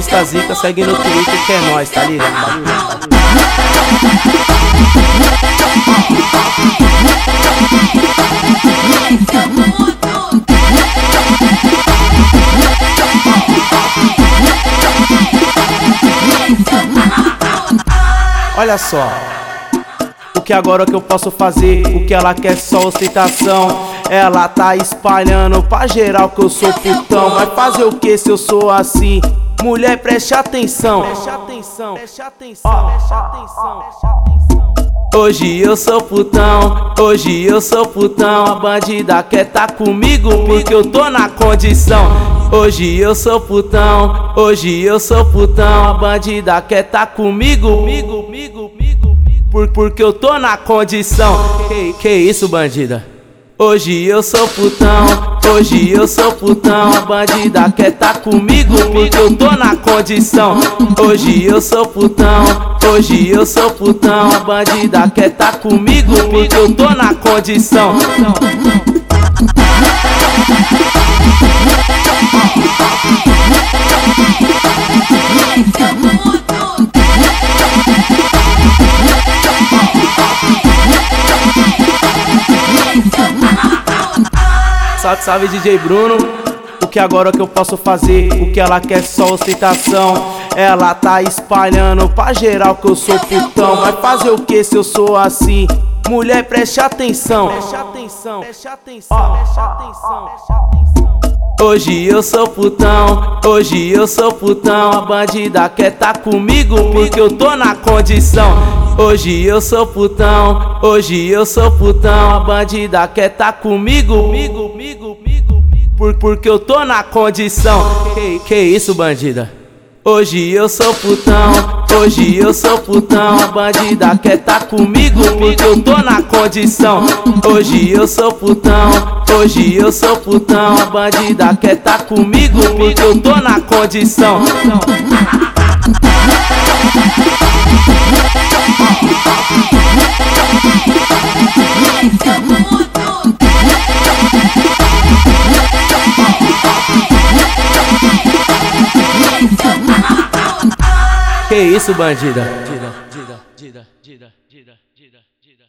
Paulista Zica, segue no Twitter que é nóis, tá ligado? Olha só, o que agora que eu posso fazer? O que ela quer só ostentação. Ela tá espalhando pra geral que eu sou putão. Vai fazer o que se eu sou assim? Mulher, preste atenção. Preste atenção, preste atenção, preste atenção, preste atenção. Hoje eu sou putão, hoje eu sou putão. A bandida quer tá comigo porque eu tô na condição. Hoje eu sou putão, hoje eu sou putão. A bandida quer tá comigo, comigo, comigo, comigo, por, porque eu tô na condição. Que, que isso, bandida? Hoje eu sou putão, hoje eu sou putão. A bandida quer tá comigo porque eu tô na condição. Hoje eu sou putão, hoje eu sou putão. A bandida quer tá comigo porque eu tô na condição. Salve, salve DJ Bruno. O que agora que eu posso fazer? O que ela quer só ostentação. Ela tá espalhando pra geral que eu sou putão. Vai fazer o que se eu sou assim? Mulher. Preste atenção, preste atenção, preste atenção, preste atenção. Hoje eu sou putão, hoje eu sou putão. A bandida quer tá comigo porque eu tô na condição. Hoje eu sou putão, hoje eu sou putão. A bandida quer tá comigo, comigo, comigo, comigo, por, porque eu tô na condição. Que, que isso, bandida? Hoje eu sou putão, hoje eu sou putão. A bandida quer tá comigo porque eu tô na condição. Hoje eu sou putão, hoje eu sou putão. A bandida quer tá comigo porque eu tô na condição. isso, bandida? Dida, dida, dida, dida, dida, dida.